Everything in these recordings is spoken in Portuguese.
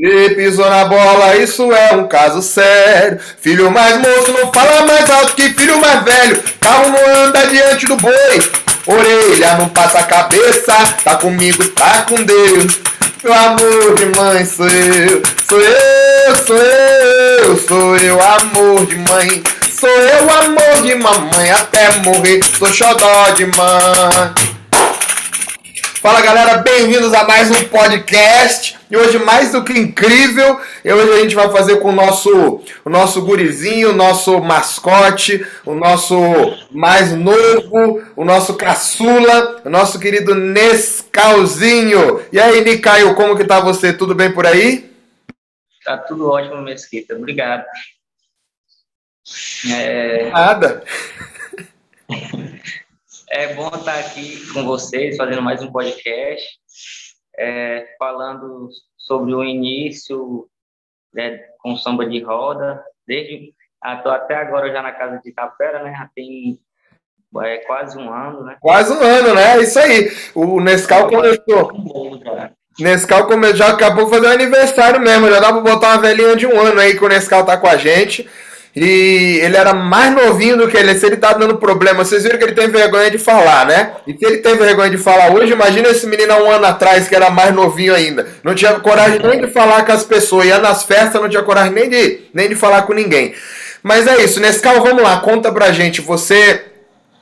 E pisou na bola, isso é um caso sério. Filho mais moço não fala mais alto que filho mais velho. Carro não anda diante do boi. Orelha não passa a cabeça. Tá comigo, tá com Deus. Meu amor de mãe sou eu. Sou eu, sou eu. Sou eu, amor de mãe. Sou eu, amor de mamãe. Até morrer, sou xodó de mãe. Fala galera, bem-vindos a mais um podcast. E hoje, mais do que incrível, hoje a gente vai fazer com o nosso, o nosso gurizinho, o nosso mascote, o nosso mais novo, o nosso caçula, o nosso querido Nescalzinho. E aí, Nicaio, como que tá você? Tudo bem por aí? Tá tudo ótimo, Mesquita. Obrigado. É... Nada. É bom estar aqui com vocês, fazendo mais um podcast, é, falando sobre o início né, com samba de roda, desde estou até agora já na casa de Tapera, né? Já tem é, quase um ano, né? Quase um ano, né? Isso aí. O Nescau começou. Nescau come... já acabou de fazer aniversário mesmo, já dá para botar uma velhinha de um ano aí que o Nescau tá com a gente. E ele era mais novinho do que ele. Se ele tá dando problema, vocês viram que ele tem vergonha de falar, né? E se ele tem vergonha de falar hoje, imagina esse menino há um ano atrás, que era mais novinho ainda. Não tinha coragem nem de falar com as pessoas. Ia nas festas, não tinha coragem nem de, nem de falar com ninguém. Mas é isso, Nescau, vamos lá, conta pra gente. Você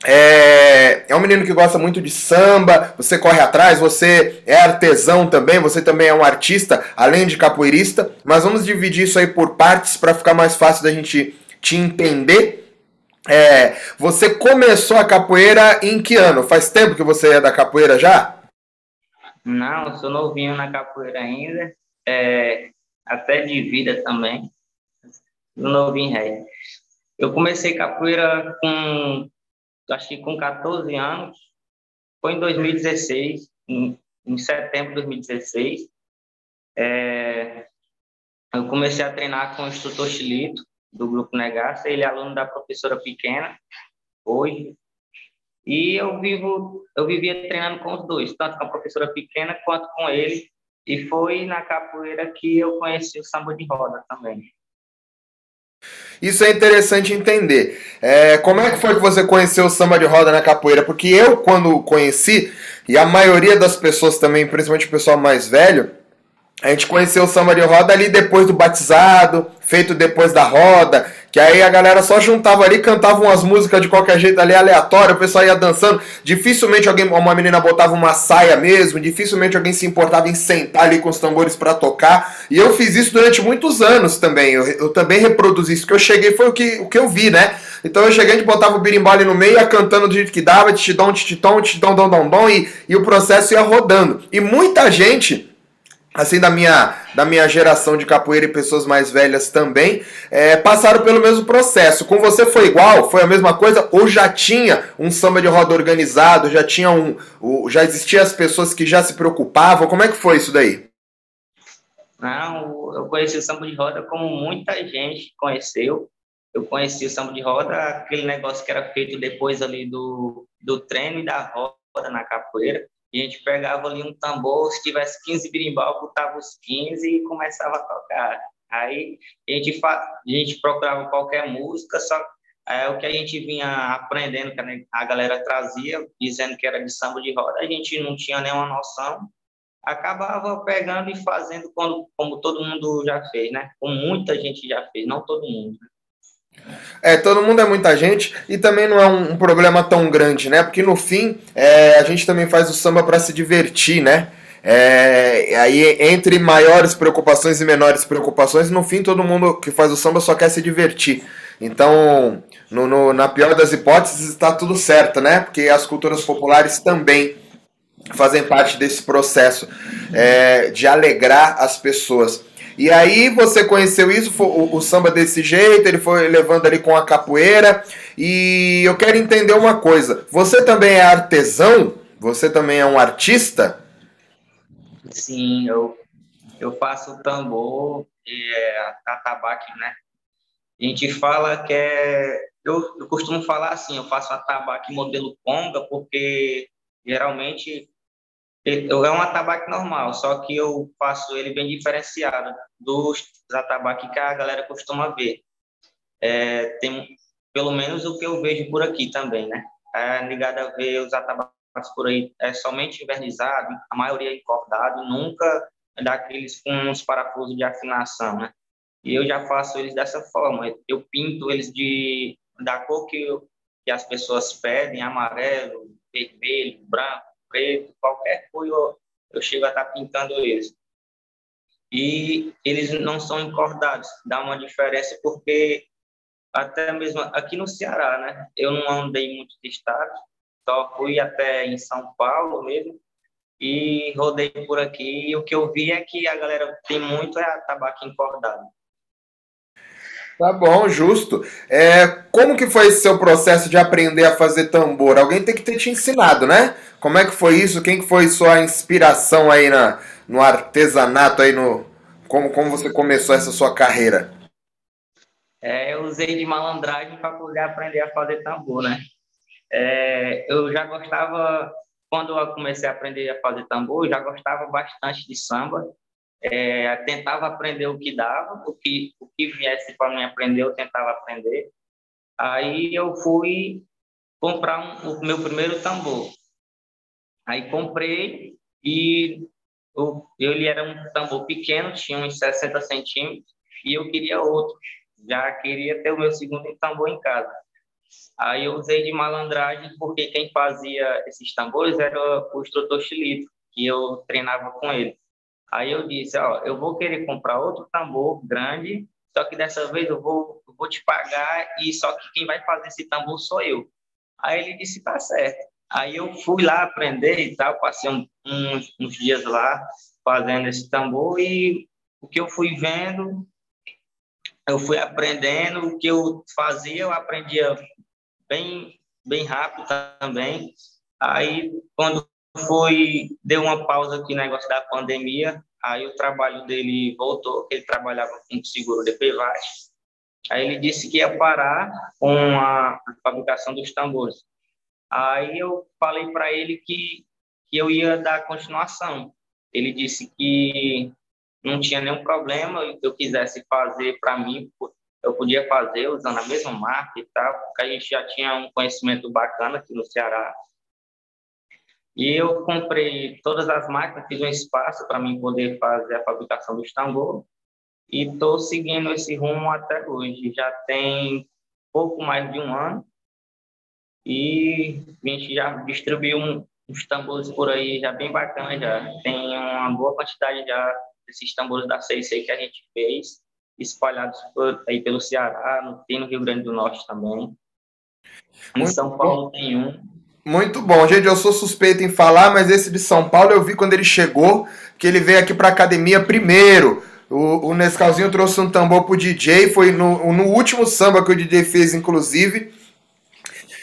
é, é, um menino que gosta muito de samba, você corre atrás, você é artesão também, você também é um artista, além de capoeirista. Mas vamos dividir isso aí por partes para ficar mais fácil da gente te entender. É, você começou a capoeira em que ano? Faz tempo que você é da capoeira já? Não, sou novinho na capoeira ainda. É, até de vida também. Novinho rei. Eu comecei capoeira com, acho que com 14 anos. Foi em 2016, em, em setembro de 2016. É, eu comecei a treinar com o instrutor Chilito do Grupo Negaça, ele é aluno da professora Pequena, hoje, e eu vivo, eu vivia treinando com os dois, tanto com a professora Pequena quanto com ele, e foi na capoeira que eu conheci o samba de roda também. Isso é interessante entender. É, como é que foi que você conheceu o samba de roda na capoeira? Porque eu, quando conheci, e a maioria das pessoas também, principalmente o pessoal mais velho, a gente conheceu o samba de roda ali depois do batizado, feito depois da roda, que aí a galera só juntava ali, cantava umas músicas de qualquer jeito ali aleatório, o pessoal ia dançando. Dificilmente alguém, uma menina botava uma saia mesmo, dificilmente alguém se importava em sentar ali com os tambores para tocar. E eu fiz isso durante muitos anos também. Eu, eu também reproduzi isso, que eu cheguei foi o que, o que eu vi, né? Então eu cheguei, a gente botava o birimbau no meio, ia cantando do jeito que dava, titidom, titidom, titidom, dom, dom, dom, e, e o processo ia rodando. E muita gente assim da minha, da minha geração de capoeira e pessoas mais velhas também, é, passaram pelo mesmo processo. Com você foi igual? Foi a mesma coisa? Ou já tinha um samba de roda organizado? Já tinha um, já existiam as pessoas que já se preocupavam? Como é que foi isso daí? Não, eu conheci o samba de roda como muita gente conheceu. Eu conheci o samba de roda, aquele negócio que era feito depois ali do, do treino e da roda na capoeira a gente pegava ali um tambor, se tivesse 15 birimbau, botava os 15 e começava a tocar. Aí a gente, a gente procurava qualquer música, só é, o que a gente vinha aprendendo, que a galera trazia, dizendo que era de samba de roda, a gente não tinha nenhuma noção, acabava pegando e fazendo como, como todo mundo já fez, né? Como muita gente já fez, não todo mundo. Né? É, todo mundo é muita gente e também não é um, um problema tão grande, né? Porque no fim é, a gente também faz o samba para se divertir, né? É, aí entre maiores preocupações e menores preocupações, no fim todo mundo que faz o samba só quer se divertir. Então, no, no, na pior das hipóteses, está tudo certo, né? Porque as culturas populares também fazem parte desse processo é, de alegrar as pessoas. E aí você conheceu isso, o, o, samba desse jeito, ele foi levando ali com a capoeira. E eu quero entender uma coisa: você também é artesão? Você também é um artista? Sim, eu, eu faço tambor e é, atabaque, né? A gente fala que é. Eu, eu costumo falar assim: eu faço atabaque modelo conga, porque geralmente é um atabaque normal, só que eu faço ele bem diferenciado dos atabaques que a galera costuma ver. É, tem pelo menos o que eu vejo por aqui também, né? É ligado a ver os atabaques por aí é somente invernizado, a maioria encordado, nunca daqueles com os parafusos de afinação, né? E eu já faço eles dessa forma, eu pinto eles de da cor que, eu, que as pessoas pedem, amarelo, vermelho, branco, preto, qualquer eu, eu chego a estar tá pintando eles. E eles não são encordados, dá uma diferença porque até mesmo aqui no Ceará, né? Eu não andei muito de estado, só fui até em São Paulo mesmo e rodei por aqui. E o que eu vi é que a galera tem muito é a tabaco encordado. Tá bom, justo. É, como que foi esse seu processo de aprender a fazer tambor? Alguém tem que ter te ensinado, né? Como é que foi isso? Quem que foi sua inspiração aí na, no artesanato aí no como como você começou essa sua carreira? É, eu usei de malandragem para poder aprender a fazer tambor, né? É, eu já gostava quando eu comecei a aprender a fazer tambor, eu já gostava bastante de samba é, tentava aprender o que dava, o que, o que viesse para mim aprender, eu tentava aprender. Aí eu fui comprar um, o meu primeiro tambor. Aí comprei e eu, ele era um tambor pequeno, tinha uns 60 centímetros, e eu queria outro. Já queria ter o meu segundo tambor em casa. Aí eu usei de malandragem, porque quem fazia esses tambores era o instrutor Chilito, que eu treinava com ele. Aí eu disse, ó, eu vou querer comprar outro tambor grande, só que dessa vez eu vou, eu vou te pagar e só que quem vai fazer esse tambor sou eu. Aí ele disse, tá certo. Aí eu fui lá aprender e tal, passei um, uns, uns dias lá fazendo esse tambor e o que eu fui vendo, eu fui aprendendo, o que eu fazia, eu aprendia bem, bem rápido também. Aí, quando foi, deu uma pausa aqui no negócio da pandemia, aí o trabalho dele voltou, ele trabalhava com seguro de PVAT. Aí ele disse que ia parar com a fabricação dos tambores. Aí eu falei para ele que, que eu ia dar continuação. Ele disse que não tinha nenhum problema, se eu quisesse fazer para mim, eu podia fazer usando a mesma marca e tal, porque a gente já tinha um conhecimento bacana aqui no Ceará e eu comprei todas as máquinas, fiz um espaço para mim poder fazer a fabricação dos tambores e estou seguindo esse rumo até hoje. Já tem pouco mais de um ano e a gente já distribuiu uns tambores por aí já bem bacana já. Tem uma boa quantidade já desses tambores da CIC que a gente fez, espalhados por, aí pelo Ceará, tem no Rio Grande do Norte também. Em São Paulo tem um. Muito bom. Gente, eu sou suspeito em falar, mas esse de São Paulo eu vi quando ele chegou, que ele veio aqui pra academia primeiro. O, o Nescalzinho trouxe um tambor pro DJ, foi no, no último samba que o DJ fez, inclusive.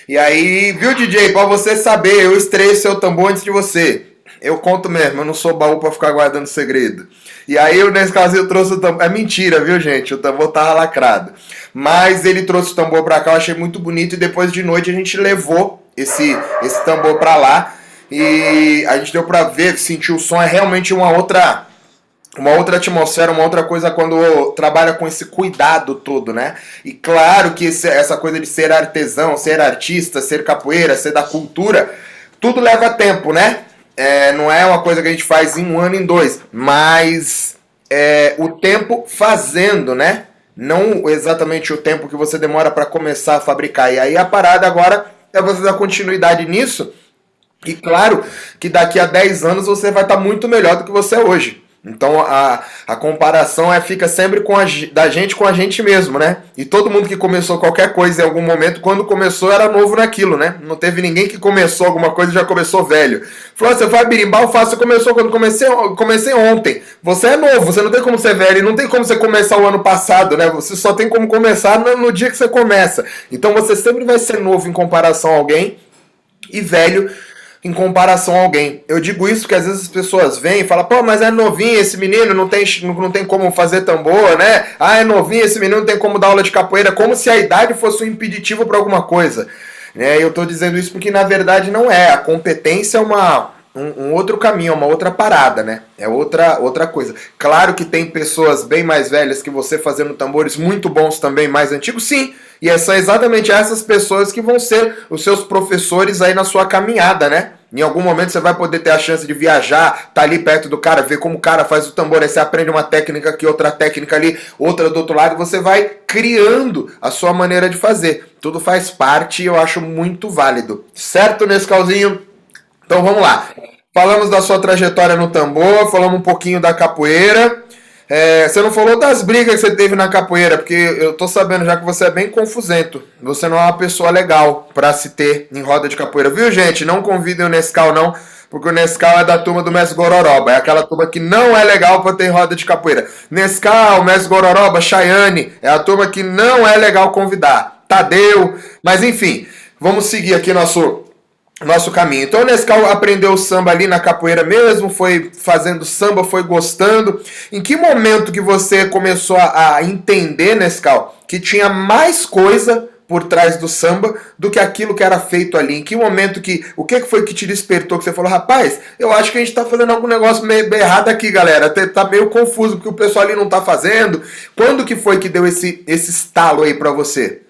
E aí, viu, DJ, pra você saber, eu estrei seu tambor antes de você. Eu conto mesmo, eu não sou baú pra ficar guardando segredo. E aí o Nescalzinho trouxe o tambor. É mentira, viu, gente? O tambor tava lacrado. Mas ele trouxe o tambor pra cá, eu achei muito bonito. E depois de noite a gente levou esse, esse tambor para lá e a gente deu para ver, sentir o som é realmente uma outra uma outra atmosfera, uma outra coisa quando trabalha com esse cuidado todo, né? E claro que esse, essa coisa de ser artesão, ser artista, ser capoeira, ser da cultura, tudo leva tempo, né? É, não é uma coisa que a gente faz em um ano, em dois, mas é, o tempo fazendo, né? Não exatamente o tempo que você demora para começar a fabricar. E aí a parada agora é você dar continuidade nisso. E claro que daqui a 10 anos você vai estar muito melhor do que você é hoje. Então a, a comparação é fica sempre com a, da gente com a gente mesmo, né? E todo mundo que começou qualquer coisa em algum momento, quando começou era novo naquilo, né? Não teve ninguém que começou alguma coisa e já começou velho. Falou, você vai birimbau, faço, começou quando comecei, comecei ontem. Você é novo, você não tem como ser velho, não tem como você começar o ano passado, né? Você só tem como começar no, no dia que você começa. Então você sempre vai ser novo em comparação a alguém e velho em comparação a alguém. Eu digo isso porque às vezes as pessoas vêm e falam, pô, mas é novinho esse menino, não tem, não tem como fazer tambor, né? Ah, é novinho esse menino, não tem como dar aula de capoeira, como se a idade fosse um impeditivo para alguma coisa. É, eu estou dizendo isso porque na verdade não é. A competência é uma, um, um, outro caminho, uma outra parada, né? É outra, outra coisa. Claro que tem pessoas bem mais velhas que você fazendo tambores muito bons também, mais antigos, sim. E é são exatamente essas pessoas que vão ser os seus professores aí na sua caminhada, né? Em algum momento você vai poder ter a chance de viajar, tá ali perto do cara, ver como o cara faz o tambor, aí você aprende uma técnica aqui, outra técnica ali, outra do outro lado, você vai criando a sua maneira de fazer. Tudo faz parte e eu acho muito válido. Certo, Nescalzinho? Então vamos lá. Falamos da sua trajetória no tambor, falamos um pouquinho da capoeira. É, você não falou das brigas que você teve na capoeira, porque eu tô sabendo já que você é bem confusento. Você não é uma pessoa legal para se ter em roda de capoeira, viu, gente? Não convidem o Nescau, não, porque o Nescau é da turma do Mestre Gororoba. É aquela turma que não é legal para ter em roda de capoeira. Nescau, Mestre Gororoba, Chayane, é a turma que não é legal convidar. Tadeu, mas enfim, vamos seguir aqui nosso nosso caminho. Então o Nescau aprendeu samba ali na capoeira mesmo, foi fazendo samba, foi gostando. Em que momento que você começou a, entender, Nescau, que tinha mais coisa por trás do samba do que aquilo que era feito ali? Em que momento que. O que foi que te despertou? Que você falou, rapaz, eu acho que a gente tá fazendo algum negócio meio errado aqui, galera. Tá meio confuso porque o pessoal ali não tá fazendo. Quando que foi que deu esse, esse estalo aí para você?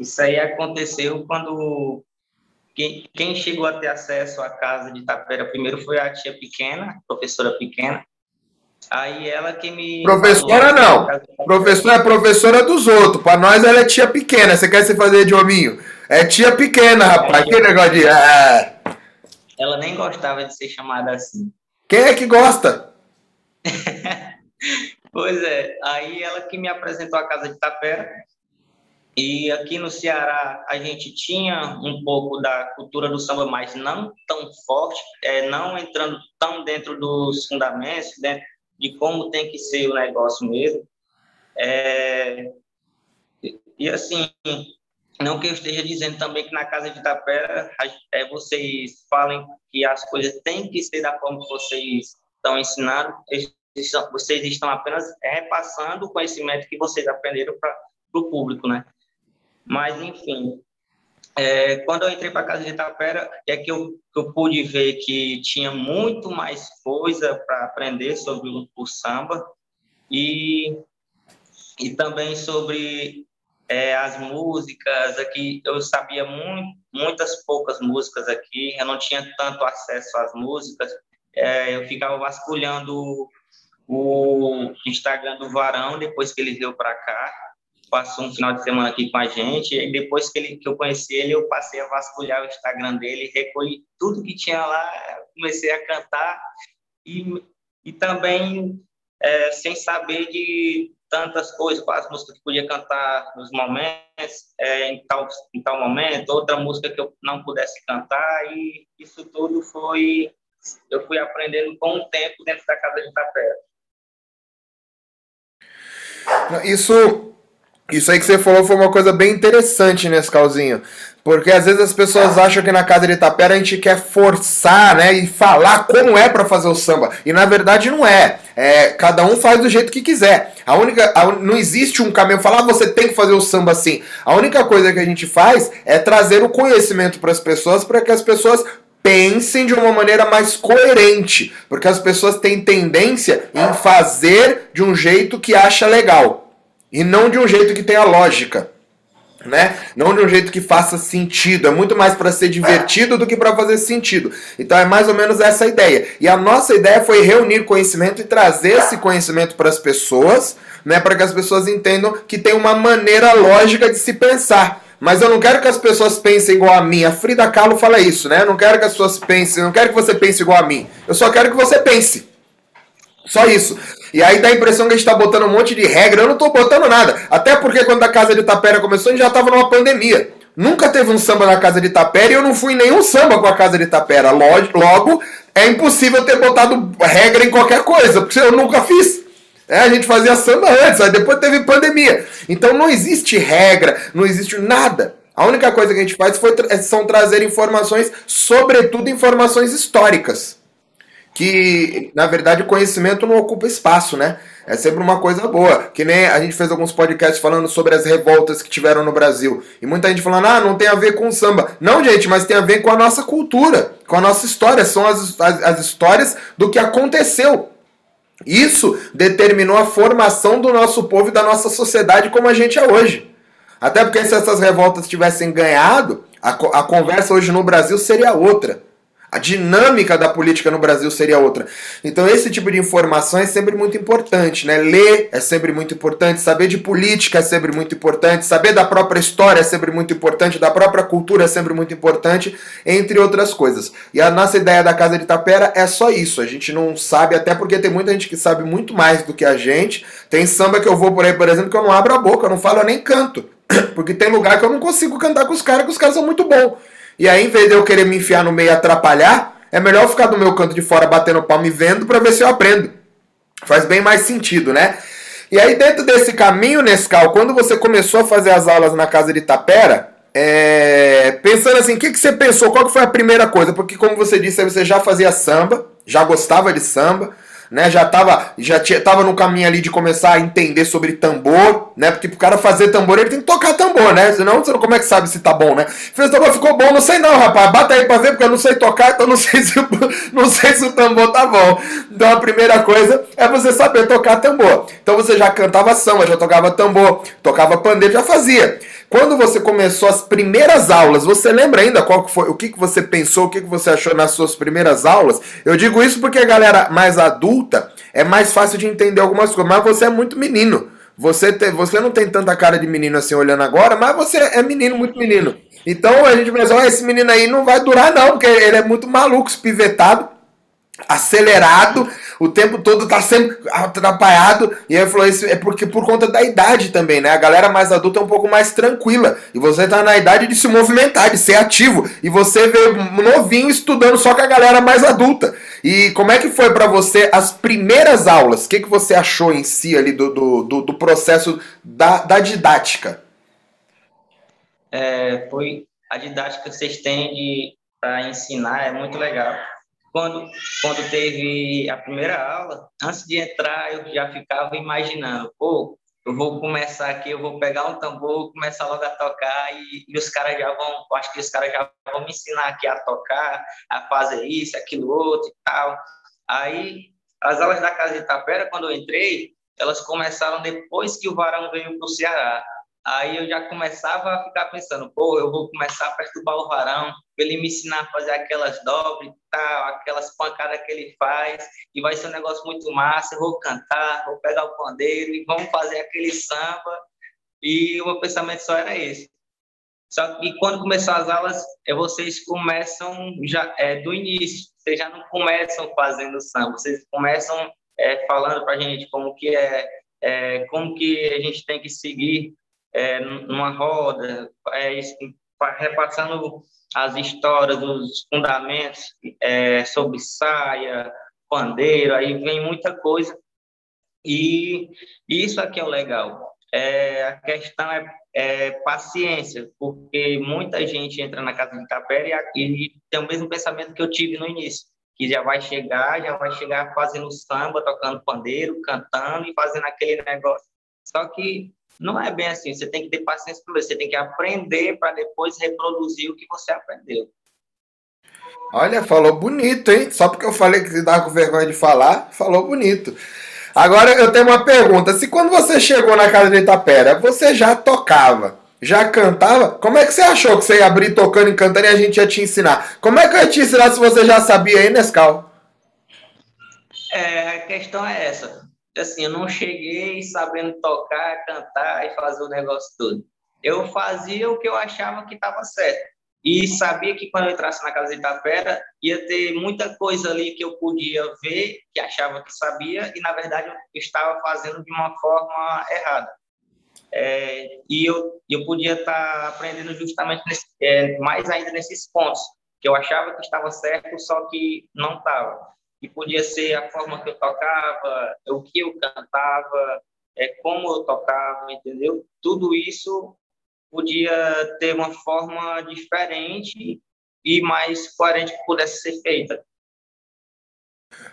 Isso aí aconteceu quando quem, quem, chegou a ter acesso à casa de Tapera primeiro foi a tia pequena, professora pequena. Aí ela que me. Professora não. Professora é professora dos outros. Para nós ela é tia pequena. Você quer se fazer de hominho? É tia pequena, rapaz. É, que negócio de. É. Ela nem gostava de ser chamada assim. Quem é que gosta? pois é. Aí ela que me apresentou a casa de Tapera. E aqui no Ceará a gente tinha um pouco da cultura do samba, mas não tão forte, é, não entrando tão dentro dos fundamentos, dentro de como tem que ser o negócio mesmo. É, e assim, não que eu esteja dizendo também que na casa de Itapera é, vocês falem que as coisas têm que ser da forma que vocês estão ensinando, vocês estão apenas repassando o conhecimento que vocês aprenderam para o público, né? Mas, enfim, é, quando eu entrei para a Casa de Itapera, é que eu, que eu pude ver que tinha muito mais coisa para aprender sobre o, o, samba e, e também sobre é, as músicas. Aqui eu sabia muito, muitas poucas músicas aqui, eu não tinha tanto acesso às músicas. É, eu ficava vasculhando o Instagram do Varão depois que ele veio para cá passou um final de semana aqui com a gente, e depois que, ele, que eu conheci ele, eu passei a vasculhar o Instagram dele, recolhi tudo que tinha lá, comecei a cantar, e, e também é, sem saber de tantas coisas, quais músicas que podia cantar nos momentos, é, em, tal, em tal momento, outra música que eu não pudesse cantar, e isso tudo foi, eu fui aprendendo com o tempo dentro da Casa de Tapera. Isso isso aí que você falou foi uma coisa bem interessante nesse calzinho. Porque às vezes as pessoas acham que na casa de Itapera a gente quer forçar, né? E falar como é para fazer o samba. E na verdade não é. é. Cada um faz do jeito que quiser. A única. A, não existe um caminho. Falar ah, você tem que fazer o samba assim. A única coisa que a gente faz é trazer o conhecimento para as pessoas para que as pessoas pensem de uma maneira mais coerente. Porque as pessoas têm tendência em fazer de um jeito que acha legal. E não de um jeito que tenha lógica. Né? Não de um jeito que faça sentido, é muito mais para ser divertido do que para fazer sentido. Então é mais ou menos essa ideia. E a nossa ideia foi reunir conhecimento e trazer esse conhecimento para as pessoas, né, para que as pessoas entendam que tem uma maneira lógica de se pensar. Mas eu não quero que as pessoas pensem igual a mim. A Frida Kahlo fala isso, né? Eu não quero que as pessoas pensem, não quero que você pense igual a mim. Eu só quero que você pense. Só isso. E aí dá a impressão que a gente tá botando um monte de regra. Eu não tô botando nada. Até porque quando a Casa de Tapera começou, a gente já tava numa pandemia. Nunca teve um samba na Casa de Tapera e eu não fui em nenhum samba com a Casa de Tapera. Logo, é impossível ter botado regra em qualquer coisa, porque eu nunca fiz. É, a gente fazia samba antes, aí depois teve pandemia. Então não existe regra, não existe nada. A única coisa que a gente faz foi, são trazer informações, sobretudo informações históricas. Que, na verdade, o conhecimento não ocupa espaço, né? É sempre uma coisa boa. Que nem a gente fez alguns podcasts falando sobre as revoltas que tiveram no Brasil. E muita gente falando, ah, não tem a ver com samba. Não, gente, mas tem a ver com a nossa cultura, com a nossa história. São as, as, as histórias do que aconteceu. Isso determinou a formação do nosso povo e da nossa sociedade como a gente é hoje. Até porque se essas revoltas tivessem ganhado, a, a conversa hoje no Brasil seria outra. A dinâmica da política no Brasil seria outra. Então esse tipo de informação é sempre muito importante, né? Ler é sempre muito importante, saber de política é sempre muito importante, saber da própria história é sempre muito importante, da própria cultura é sempre muito importante, entre outras coisas. E a nossa ideia da Casa de Tapera é só isso. A gente não sabe, até porque tem muita gente que sabe muito mais do que a gente. Tem samba que eu vou por aí, por exemplo, que eu não abro a boca, eu não falo, eu nem canto. Porque tem lugar que eu não consigo cantar com os caras, que os caras são muito bons. E aí, em vez de eu querer me enfiar no meio e atrapalhar, é melhor eu ficar do meu canto de fora batendo palma e vendo para ver se eu aprendo. Faz bem mais sentido, né? E aí, dentro desse caminho, Nescau, quando você começou a fazer as aulas na casa de Tapera, é... pensando assim, o que, que você pensou? Qual que foi a primeira coisa? Porque, como você disse, você já fazia samba, já gostava de samba né? Já estava já tinha, tava no caminho ali de começar a entender sobre tambor, né? Porque pro cara fazer tambor, ele tem que tocar tambor, né? Senão você não como é que sabe se tá bom, né? Fez tambor, ficou bom, não sei não, rapaz. Bata aí pra ver, porque eu não sei tocar, então não sei se, não sei se o tambor tá bom. Então a primeira coisa é você saber tocar tambor. Então você já cantava samba, já tocava tambor, tocava pandeiro, já fazia. Quando você começou as primeiras aulas, você lembra ainda qual que foi, o que, que você pensou, o que, que você achou nas suas primeiras aulas? Eu digo isso porque a galera mais adulta é mais fácil de entender algumas coisas, mas você é muito menino. Você, te, você não tem tanta cara de menino assim olhando agora, mas você é menino, muito menino. Então a gente pensa, esse menino aí não vai durar não, porque ele é muito maluco, espivetado acelerado, o tempo todo tá sempre atrapalhado. E aí falou isso é porque por conta da idade também, né? A galera mais adulta é um pouco mais tranquila. E você tá na idade de se movimentar, de ser ativo. E você vê novinho estudando só com a galera mais adulta. E como é que foi para você as primeiras aulas? O que, que você achou em si ali do, do, do, do processo da, da didática? É, foi a didática que vocês têm para ensinar é muito legal quando, quando teve a primeira aula, antes de entrar, eu já ficava imaginando, pô, eu vou começar aqui, eu vou pegar um tambor, começar logo a tocar e, e os caras já vão, acho que os caras já vão me ensinar aqui a tocar, a fazer isso, aquilo outro e tal. Aí, as aulas da Casa de Itapera, quando eu entrei, elas começaram depois que o Varão veio para o Ceará. Aí eu já começava a ficar pensando, pô, eu vou começar a perturbar o varão, ele me ensinar a fazer aquelas dobras tal, aquelas pancadas que ele faz, e vai ser um negócio muito massa, eu vou cantar, vou pegar o pandeiro e vamos fazer aquele samba. E o meu pensamento só era esse. Só que quando começam as aulas, é, vocês começam já é, do início, vocês já não começam fazendo samba, vocês começam é, falando para a gente como que é, é, como que a gente tem que seguir é, numa roda, é, repassando as histórias, os fundamentos é, sobre saia, pandeiro, aí vem muita coisa. E isso aqui é o legal. É, a questão é, é, paciência, porque muita gente entra na casa de Tapera e, e tem o mesmo pensamento que eu tive no início, que já vai chegar, já vai chegar fazendo samba, tocando pandeiro, cantando e fazendo aquele negócio. Só que não é bem assim. Você tem que ter paciência primeiro. Você tem que aprender para depois reproduzir o que você aprendeu. Olha, falou bonito, hein? Só porque eu falei que você estava com vergonha de falar, falou bonito. Agora eu tenho uma pergunta. Se quando você chegou na casa de Itapera, você já tocava, já cantava, como é que você achou que você ia abrir tocando e cantando e a gente ia te ensinar? Como é que eu ia te ensinar se você já sabia aí, Nescau? É, a questão é essa assim, eu não cheguei sabendo tocar, cantar e fazer o negócio todo. Eu fazia o que eu achava que estava certo. E sabia que quando eu entrasse na casa de Itapera, ia ter muita coisa ali que eu podia ver, que achava que sabia, e na verdade eu estava fazendo de uma forma errada. É, e eu, eu podia estar tá aprendendo justamente nesse, é, mais ainda nesses pontos, que eu achava que estava certo, só que não estava e podia ser a forma que eu tocava, o que eu cantava, é como eu tocava, entendeu? Tudo isso podia ter uma forma diferente e mais coerente que pudesse ser feita.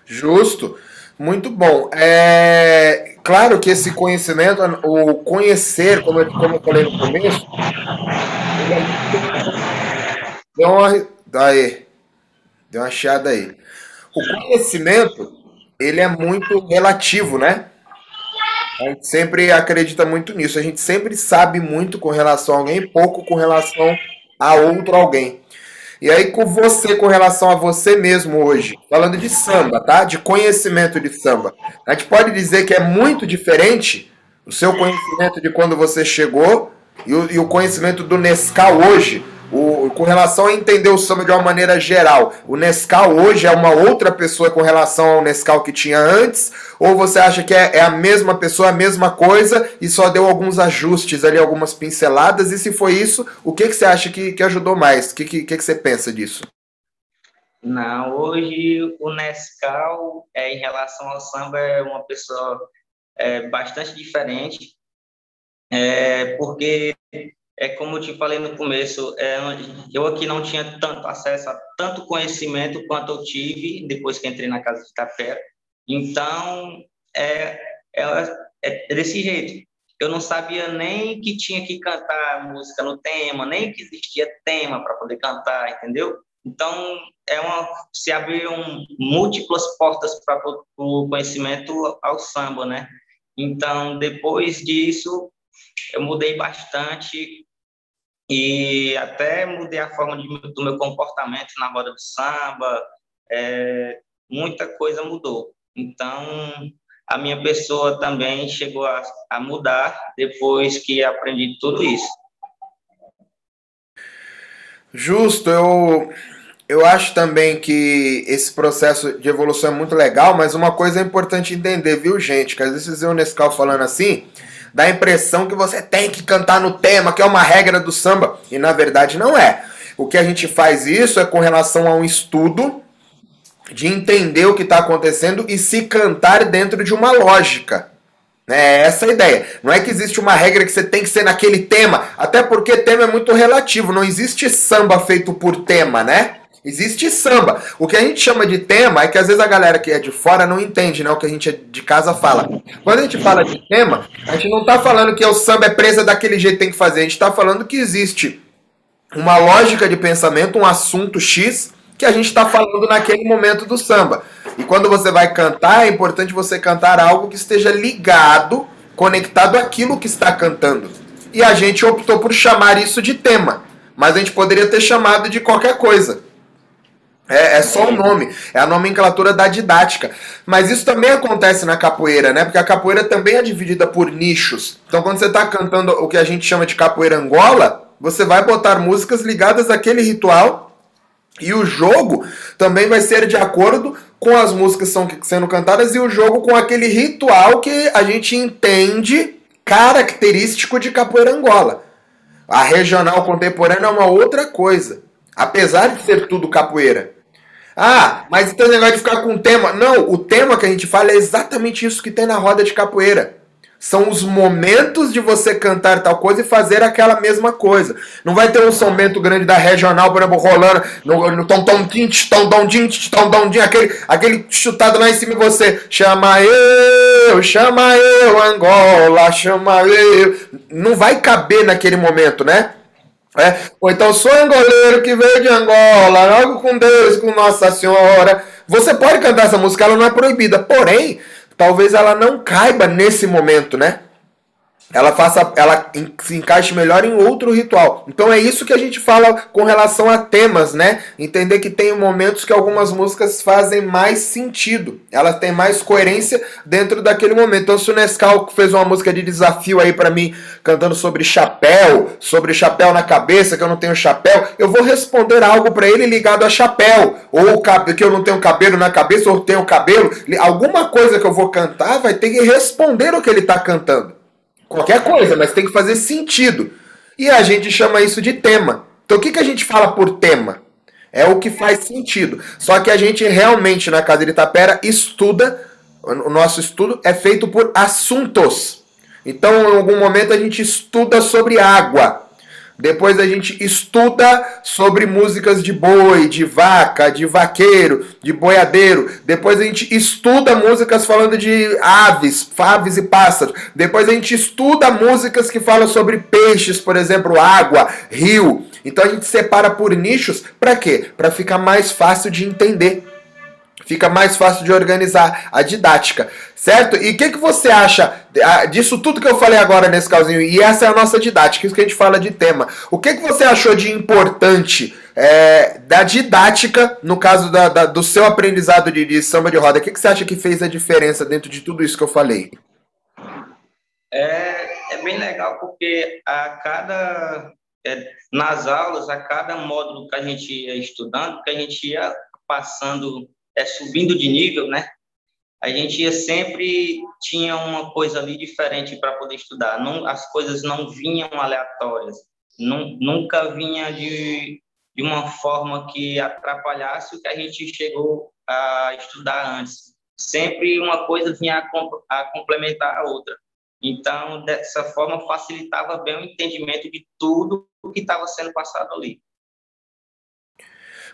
Justo. Muito bom. É claro que esse conhecimento, o conhecer, como eu, como eu falei no começo, deu uma, daí, deu uma chiada aí. O conhecimento, ele é muito relativo, né? A gente sempre acredita muito nisso. A gente sempre sabe muito com relação a alguém, pouco com relação a outro alguém. E aí, com você, com relação a você mesmo hoje, falando de samba, tá? De conhecimento de samba. A gente pode dizer que é muito diferente o seu conhecimento de quando você chegou e o, e o conhecimento do Nescau hoje o, com relação a entender o samba de uma maneira geral, o Nescau hoje é uma outra pessoa com relação ao Nescau que tinha antes? Ou você acha que é, é a mesma pessoa, a mesma coisa e só deu alguns ajustes ali, algumas pinceladas? E se foi isso, o que, que você acha que, que ajudou mais? O que, que, que você pensa disso? Não, hoje o Nescau, é, em relação ao samba, é uma pessoa é, bastante diferente, é, porque é como eu te falei no começo, é, eu aqui não tinha tanto acesso a tanto conhecimento quanto eu tive depois que entrei na casa de Tapera. Então, é, é, é desse jeito. Eu não sabia nem que tinha que cantar música no tema, nem que existia tema para poder cantar, entendeu? Então, é uma, se abriram múltiplas portas para o conhecimento ao samba, né? Então, depois disso, eu mudei bastante e até mudei a forma de, do meu comportamento na roda de samba, é, muita coisa mudou. Então, a minha pessoa também chegou a, a mudar depois que aprendi tudo isso. Justo, eu, eu acho também que esse processo de evolução é muito legal, mas uma coisa é importante entender, viu, gente? Que às vezes vocês veem o Nescau falando assim, dá a impressão que você tem que cantar no tema, que é uma regra do samba, e na verdade não é. O que a gente faz isso é com relação a um estudo de entender o que está acontecendo e se cantar dentro de uma lógica. É essa a ideia. Não é que existe uma regra que você tem que ser naquele tema, até porque tema é muito relativo. Não existe samba feito por tema, né? Existe samba. O que a gente chama de tema é que às vezes a galera que é de fora não entende né, o que a gente de casa fala. Quando a gente fala de tema, a gente não está falando que o samba é presa daquele jeito que tem que fazer. A gente está falando que existe uma lógica de pensamento, um assunto X que a gente está falando naquele momento do samba. E quando você vai cantar, é importante você cantar algo que esteja ligado, conectado àquilo que está cantando. E a gente optou por chamar isso de tema. Mas a gente poderia ter chamado de qualquer coisa. É, é, só o nome, é a nomenclatura da didática. Mas isso também acontece na capoeira, né? Porque a capoeira também é dividida por nichos. Então, quando você está cantando o que a gente chama de capoeira angola, você vai botar músicas ligadas àquele ritual e o jogo também vai ser de acordo com as músicas que são sendo cantadas e o jogo com aquele ritual que a gente entende característico de capoeira angola. A regional contemporânea é uma outra coisa, apesar de ser tudo capoeira. Ah, mas então o negócio de ficar com o tema. Não, o tema que a gente fala é exatamente isso que tem na roda de capoeira. São os momentos de você cantar tal coisa e fazer aquela mesma coisa. Não vai ter um somente grande da regional, por exemplo, rolando no, no tom tom tint, tom tom tint, tom tom tint, aquele, aquele chutado lá em cima e você chama eu, chama eu, Angola, chama eu. Não vai caber naquele momento, né? É? Ou então, sou angoleiro que veio de Angola, logo com Deus, com Nossa Senhora. Você pode cantar essa música, ela não é proibida. Porém, talvez ela não caiba nesse momento, né? Ela faça, ela se encaixe melhor em outro ritual. Então é isso que a gente fala com relação a temas, né? Entender que tem momentos que algumas músicas fazem mais sentido, elas têm mais coerência dentro daquele momento. Então se o Nescau fez uma música de desafio aí para mim, cantando sobre chapéu, sobre chapéu na cabeça, que eu não tenho chapéu, eu vou responder algo para ele ligado a chapéu, ou que eu não tenho cabelo na cabeça, ou tenho cabelo, alguma coisa que eu vou cantar vai ter que responder o que ele está cantando. Qualquer coisa, mas tem que fazer sentido. E a gente chama isso de tema. Então o que, que a gente fala por tema? É o que faz sentido. Só que a gente realmente na Casa de Itapera estuda, o nosso estudo é feito por assuntos. Então, em algum momento, a gente estuda sobre água. Depois a gente estuda sobre músicas de boi, de vaca, de vaqueiro, de boiadeiro. Depois a gente estuda músicas falando de aves, aves e pássaros. Depois a gente estuda músicas que falam sobre peixes, por exemplo, água, rio. Então a gente separa por nichos para quê? Para ficar mais fácil de entender. Fica mais fácil de organizar a didática, certo? E o que, que você acha ah, disso tudo que eu falei agora nesse casinho? E essa é a nossa didática, isso que a gente fala de tema. O que, que você achou de importante é, da didática, no caso da, da, do seu aprendizado de, de samba de roda? O que, que você acha que fez a diferença dentro de tudo isso que eu falei? É, é bem legal porque a cada é, nas aulas, a cada módulo que a gente ia estudando, que a gente ia passando é, subindo de nível, né? A gente ia sempre tinha uma coisa ali diferente para poder estudar. Não, as coisas não vinham aleatórias. Nunca vinha de, de uma forma que atrapalhasse o que a gente chegou a estudar antes. Sempre uma coisa vinha a, a complementar a outra. Então, dessa forma, facilitava bem o entendimento de tudo o que estava sendo passado ali.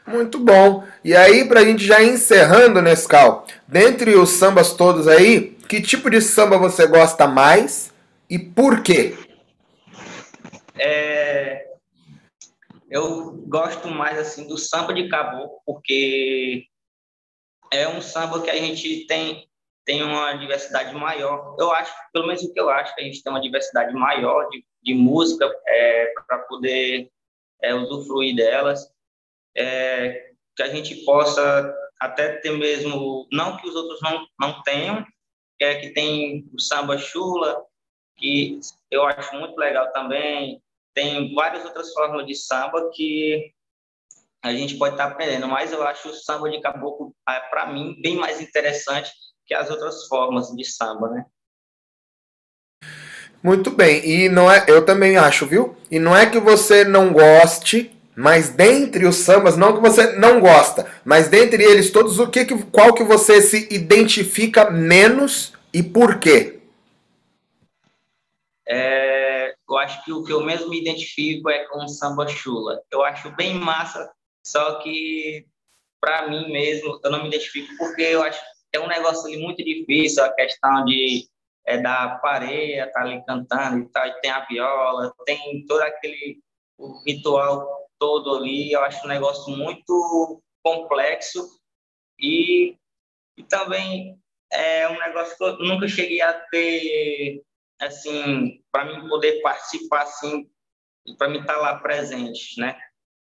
Muito bom. E aí, pra gente já encerrando, Nescau, dentre os sambas todos aí, que tipo de samba você gosta mais e por quê? É, eu gosto mais assim do samba de caboclo, porque é um samba que a gente tem tem uma diversidade maior. Eu acho, pelo menos o que eu acho, que a gente tem uma diversidade maior de, de música é, para poder é, usufruir delas é, que a gente possa até ter mesmo, não que os outros não, não tenham, que é que tem o samba chula, que eu acho muito legal também, tem várias outras formas de samba que a gente pode estar aprendendo, mas eu acho o samba de caboclo, ah, para mim, bem mais interessante que as outras formas de samba, né? Muito bem, e não é, eu também acho, viu? E não é que você não goste mas dentre os sambas, não que você não gosta, mas dentre eles todos, o que, qual que você se identifica menos e por quê? É, eu acho que o que eu mesmo me identifico é com o samba chula. Eu acho bem massa, só que para mim mesmo eu não me identifico porque eu acho que é um negócio ali muito difícil a questão de é, da pareia tá ali cantando e tal, e tem a viola, tem todo aquele ritual todo ali. Eu acho um negócio muito complexo e, e também é um negócio que eu nunca cheguei a ter, assim, para mim poder participar, assim, para mim estar tá lá presente, né?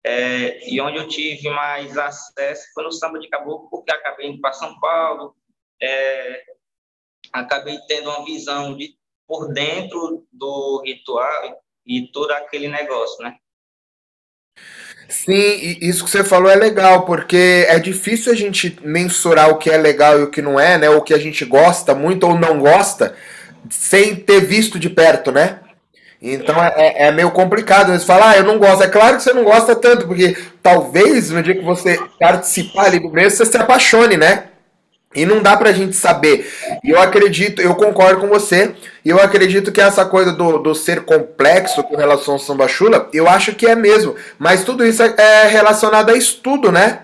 É, e onde eu tive mais acesso foi no samba de caboclo, porque acabei indo para São Paulo, é, acabei tendo uma visão de por dentro do ritual e todo aquele negócio, né? Sim, isso que você falou é legal, porque é difícil a gente mensurar o que é legal e o que não é, né? O que a gente gosta muito ou não gosta, sem ter visto de perto, né? Então é, é, é meio complicado. Você falar, ah, eu não gosto. É claro que você não gosta tanto, porque talvez no dia que você participar ali do mês, você se apaixone, né? E não dá pra gente saber. E eu acredito, eu concordo com você, e eu acredito que essa coisa do, do ser complexo com relação ao samba chula, eu acho que é mesmo. Mas tudo isso é, é relacionado a estudo, né?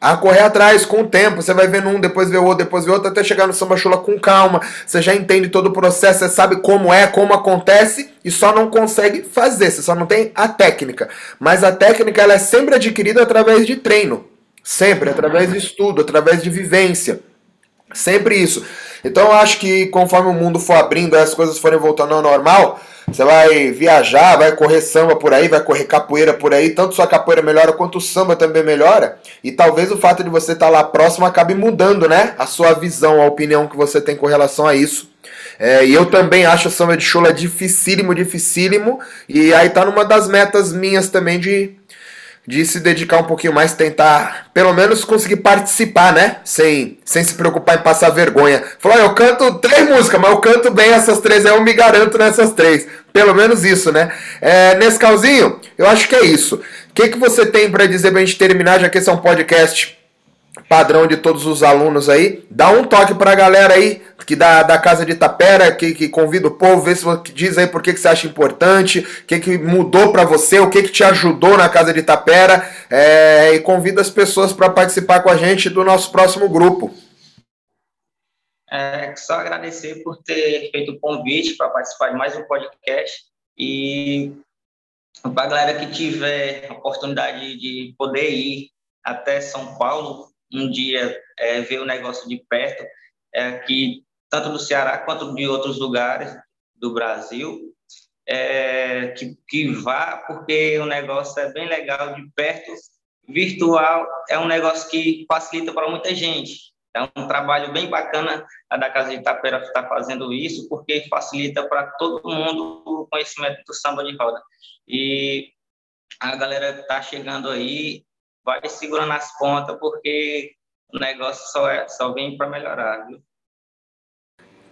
A correr atrás com o tempo. Você vai vendo um, depois vê o outro, depois vê outro, até chegar no samba chula com calma. Você já entende todo o processo, você sabe como é, como acontece, e só não consegue fazer. Você só não tem a técnica. Mas a técnica ela é sempre adquirida através de treino. Sempre, através de estudo, através de vivência. Sempre isso. Então eu acho que conforme o mundo for abrindo, as coisas forem voltando ao normal, você vai viajar, vai correr samba por aí, vai correr capoeira por aí, tanto sua capoeira melhora quanto o samba também melhora. E talvez o fato de você estar lá próximo acabe mudando, né? A sua visão, a opinião que você tem com relação a isso. É, e eu também acho o samba de chula dificílimo, dificílimo. E aí tá numa das metas minhas também de de se dedicar um pouquinho mais, tentar pelo menos conseguir participar, né? Sem, sem se preocupar em passar vergonha. Falou, eu canto três músicas, mas eu canto bem essas três, eu me garanto nessas três. Pelo menos isso, né? É, nesse calzinho, eu acho que é isso. O que, que você tem para dizer pra gente terminar, já que esse é um podcast padrão de todos os alunos aí. Dá um toque para a galera aí que da, da Casa de Tapera, que, que convida o povo, vê se diz aí por que, que você acha importante, o que, que mudou para você, o que, que te ajudou na Casa de Tapera, é, e convida as pessoas para participar com a gente do nosso próximo grupo. É, só agradecer por ter feito o convite para participar de mais um podcast e para a galera que tiver a oportunidade de poder ir até São Paulo um dia é, ver o negócio de perto, é, que tanto do Ceará quanto de outros lugares do Brasil, é, que, que vá, porque o negócio é bem legal de perto. Virtual é um negócio que facilita para muita gente. É um trabalho bem bacana a da Casa de Itapera estar tá fazendo isso, porque facilita para todo mundo o conhecimento do samba de roda. E a galera está chegando aí, vai segurando as pontas, porque o negócio só, é, só vem para melhorar, viu?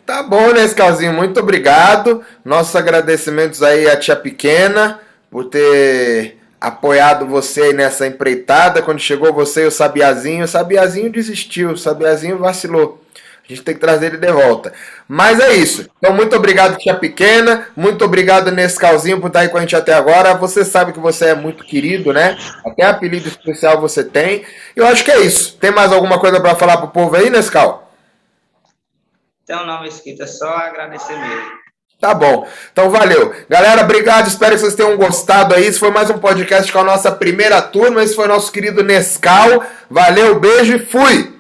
Tá bom, Nescalzinho, muito obrigado. Nossos agradecimentos aí à tia pequena por ter apoiado você nessa empreitada. Quando chegou você e o Sabiazinho, o Sabiazinho desistiu, o Sabiazinho vacilou. A gente tem que trazer ele de volta. Mas é isso. Então, muito obrigado, tia pequena. Muito obrigado, Nescalzinho, por estar aí com a gente até agora. Você sabe que você é muito querido, né? Até apelido especial você tem. Eu acho que é isso. Tem mais alguma coisa para falar pro povo aí, Nescal? Tem um nome escrito, é só agradecer mesmo. Tá bom. Então valeu. Galera, obrigado. Espero que vocês tenham gostado aí. Esse foi mais um podcast com a nossa primeira turma. Esse foi o nosso querido Nescal. Valeu, beijo e fui!